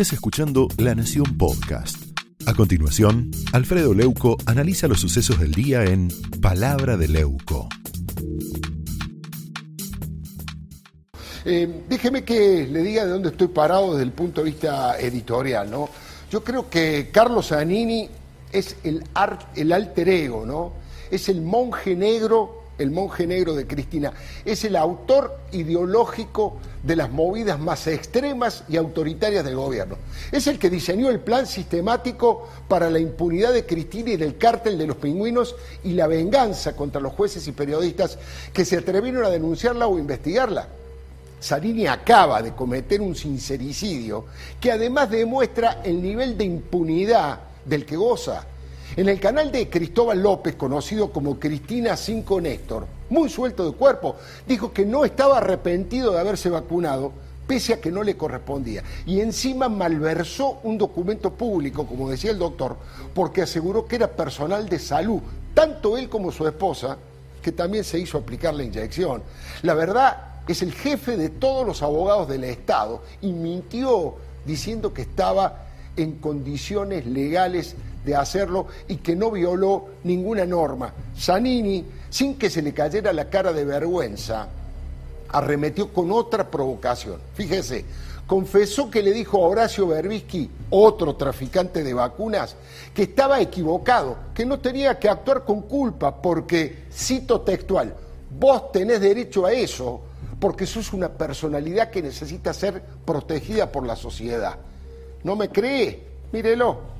estés escuchando La Nación Podcast. A continuación, Alfredo Leuco analiza los sucesos del día en Palabra de Leuco. Eh, déjeme que le diga de dónde estoy parado desde el punto de vista editorial, ¿no? Yo creo que Carlos Zanini es el, el alter ego, ¿no? Es el monje negro el monje negro de Cristina, es el autor ideológico de las movidas más extremas y autoritarias del gobierno. Es el que diseñó el plan sistemático para la impunidad de Cristina y del cártel de los pingüinos y la venganza contra los jueces y periodistas que se atrevieron a denunciarla o investigarla. Sarini acaba de cometer un sincericidio que además demuestra el nivel de impunidad del que goza en el canal de Cristóbal López, conocido como Cristina Cinco Néstor, muy suelto de cuerpo, dijo que no estaba arrepentido de haberse vacunado, pese a que no le correspondía. Y encima malversó un documento público, como decía el doctor, porque aseguró que era personal de salud, tanto él como su esposa, que también se hizo aplicar la inyección. La verdad es el jefe de todos los abogados del Estado y mintió diciendo que estaba en condiciones legales de hacerlo y que no violó ninguna norma. Zanini, sin que se le cayera la cara de vergüenza, arremetió con otra provocación. Fíjese, confesó que le dijo a Horacio Berbisky, otro traficante de vacunas, que estaba equivocado, que no tenía que actuar con culpa, porque, cito textual, vos tenés derecho a eso, porque sos una personalidad que necesita ser protegida por la sociedad. ¿No me cree? Mírelo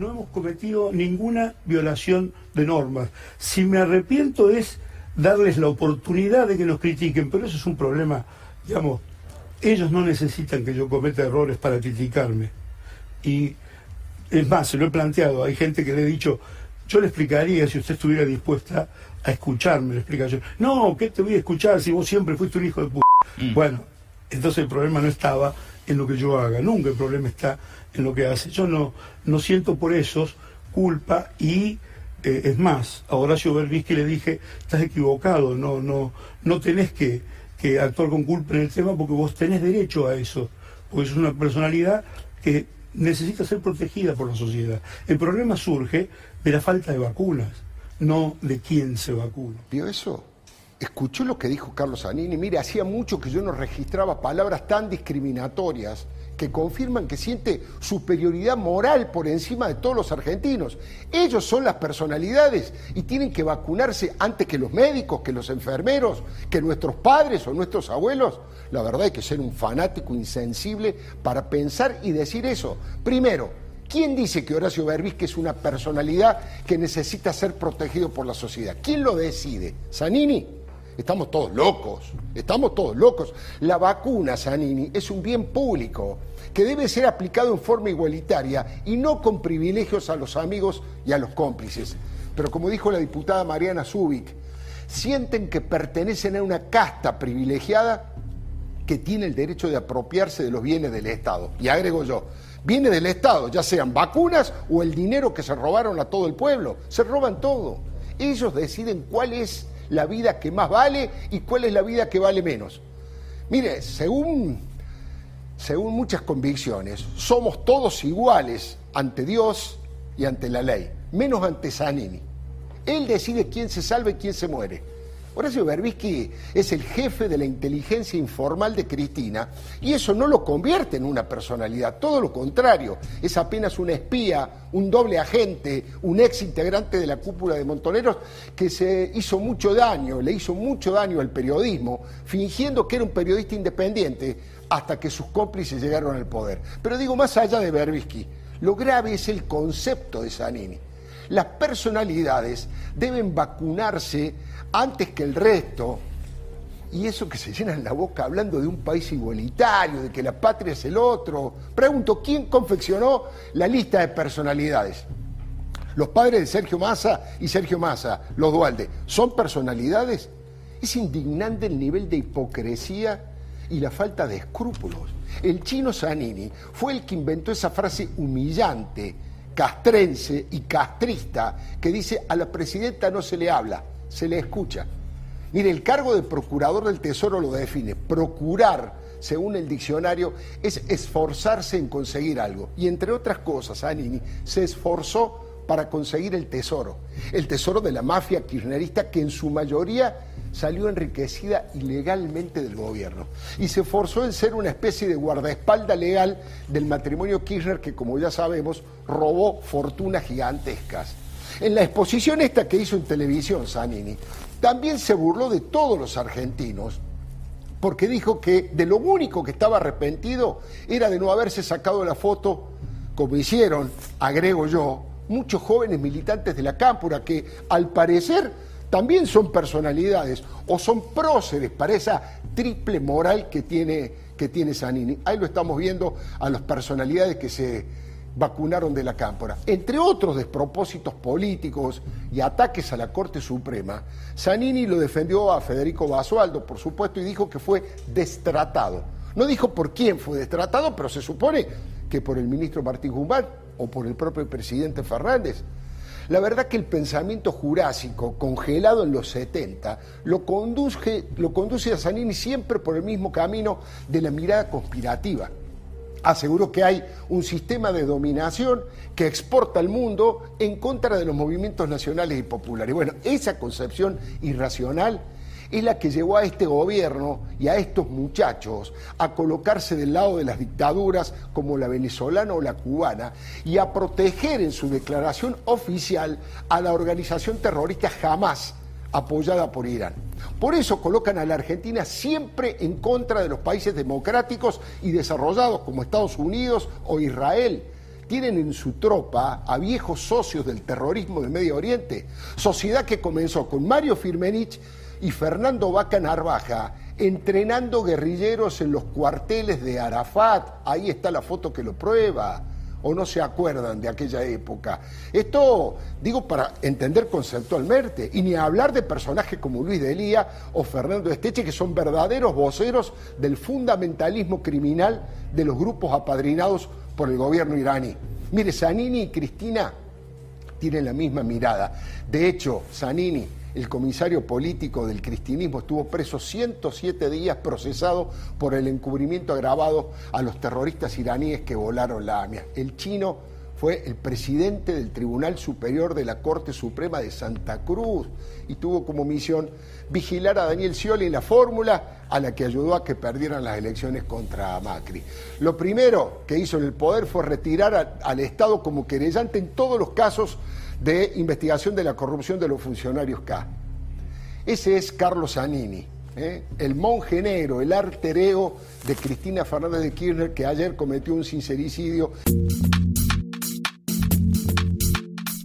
no hemos cometido ninguna violación de normas. Si me arrepiento es darles la oportunidad de que nos critiquen, pero eso es un problema, digamos, ellos no necesitan que yo cometa errores para criticarme. Y es más, se lo he planteado, hay gente que le he dicho, yo le explicaría si usted estuviera dispuesta a escucharme la explicación. No, ¿qué te voy a escuchar si vos siempre fuiste un hijo de p... Mm. Bueno, entonces el problema no estaba en lo que yo haga, nunca el problema está en lo que hace. Yo no, no siento por esos culpa y eh, es más, a Horacio Berbisky le dije, estás equivocado, no, no, no tenés que, que actuar con culpa en el tema porque vos tenés derecho a eso, porque es una personalidad que necesita ser protegida por la sociedad. El problema surge de la falta de vacunas, no de quién se vacuna. ¿Vio eso? Escuchó lo que dijo Carlos Anini. Mire, hacía mucho que yo no registraba palabras tan discriminatorias que confirman que siente superioridad moral por encima de todos los argentinos. Ellos son las personalidades y tienen que vacunarse antes que los médicos, que los enfermeros, que nuestros padres o nuestros abuelos. La verdad hay que ser un fanático insensible para pensar y decir eso. Primero, ¿quién dice que Horacio Berbisque es una personalidad que necesita ser protegido por la sociedad? ¿Quién lo decide? ¿Sanini? Estamos todos locos, estamos todos locos. La vacuna, Zanini, es un bien público que debe ser aplicado en forma igualitaria y no con privilegios a los amigos y a los cómplices. Pero como dijo la diputada Mariana Zubik, sienten que pertenecen a una casta privilegiada que tiene el derecho de apropiarse de los bienes del Estado. Y agrego yo, bienes del Estado, ya sean vacunas o el dinero que se robaron a todo el pueblo. Se roban todo. Ellos deciden cuál es la vida que más vale y cuál es la vida que vale menos. Mire, según, según muchas convicciones, somos todos iguales ante Dios y ante la ley, menos ante Zanini. Él decide quién se salva y quién se muere. Horacio Berbisky es el jefe de la inteligencia informal de Cristina y eso no lo convierte en una personalidad, todo lo contrario, es apenas un espía, un doble agente, un ex integrante de la cúpula de Montoneros que se hizo mucho daño, le hizo mucho daño al periodismo, fingiendo que era un periodista independiente hasta que sus cómplices llegaron al poder. Pero digo, más allá de Berbisky, lo grave es el concepto de Zanini. Las personalidades deben vacunarse antes que el resto, y eso que se llenan la boca hablando de un país igualitario, de que la patria es el otro. Pregunto, ¿quién confeccionó la lista de personalidades? Los padres de Sergio Massa y Sergio Massa, los Dualde, ¿son personalidades? Es indignante el nivel de hipocresía y la falta de escrúpulos. El chino Zanini fue el que inventó esa frase humillante, castrense y castrista que dice a la presidenta no se le habla, se le escucha. Mire, el cargo de procurador del Tesoro lo define, procurar según el diccionario, es esforzarse en conseguir algo. Y entre otras cosas, Anini se esforzó para conseguir el tesoro, el tesoro de la mafia kirchnerista que en su mayoría salió enriquecida ilegalmente del gobierno y se esforzó en ser una especie de guardaespalda legal del matrimonio Kirchner que, como ya sabemos, robó fortunas gigantescas. En la exposición esta que hizo en televisión Zanini, también se burló de todos los argentinos porque dijo que de lo único que estaba arrepentido era de no haberse sacado la foto, como hicieron, agrego yo, muchos jóvenes militantes de la Cámpora que al parecer también son personalidades o son próceres para esa triple moral que tiene, que tiene Zanini. Ahí lo estamos viendo a las personalidades que se vacunaron de la Cámpora. Entre otros despropósitos políticos y ataques a la Corte Suprema, Zanini lo defendió a Federico Basualdo, por supuesto, y dijo que fue destratado. No dijo por quién fue destratado, pero se supone que por el ministro Martín Guzmán o por el propio presidente Fernández. La verdad que el pensamiento jurásico, congelado en los 70, lo conduce, lo conduce a Zanini siempre por el mismo camino de la mirada conspirativa. Aseguró que hay un sistema de dominación que exporta al mundo en contra de los movimientos nacionales y populares. Bueno, esa concepción irracional es la que llevó a este gobierno y a estos muchachos a colocarse del lado de las dictaduras como la venezolana o la cubana y a proteger en su declaración oficial a la organización terrorista Hamas apoyada por Irán. Por eso colocan a la Argentina siempre en contra de los países democráticos y desarrollados como Estados Unidos o Israel. Tienen en su tropa a viejos socios del terrorismo de Medio Oriente, sociedad que comenzó con Mario Firmenich y Fernando Vaca Narvaja entrenando guerrilleros en los cuarteles de Arafat. Ahí está la foto que lo prueba. ¿O no se acuerdan de aquella época? Esto digo para entender conceptualmente, y ni hablar de personajes como Luis de Elía o Fernando Esteche, que son verdaderos voceros del fundamentalismo criminal de los grupos apadrinados por el gobierno iraní. Mire, Zanini y Cristina tienen la misma mirada. De hecho, Zanini el comisario político del cristianismo estuvo preso 107 días procesado por el encubrimiento agravado a los terroristas iraníes que volaron la AMIA. El chino fue el presidente del Tribunal Superior de la Corte Suprema de Santa Cruz y tuvo como misión vigilar a Daniel Scioli en la fórmula a la que ayudó a que perdieran las elecciones contra Macri. Lo primero que hizo en el poder fue retirar al Estado como querellante en todos los casos de investigación de la corrupción de los funcionarios K. Ese es Carlos Zanini, ¿eh? el monje negro, el artereo de Cristina Fernández de Kirchner que ayer cometió un sincericidio.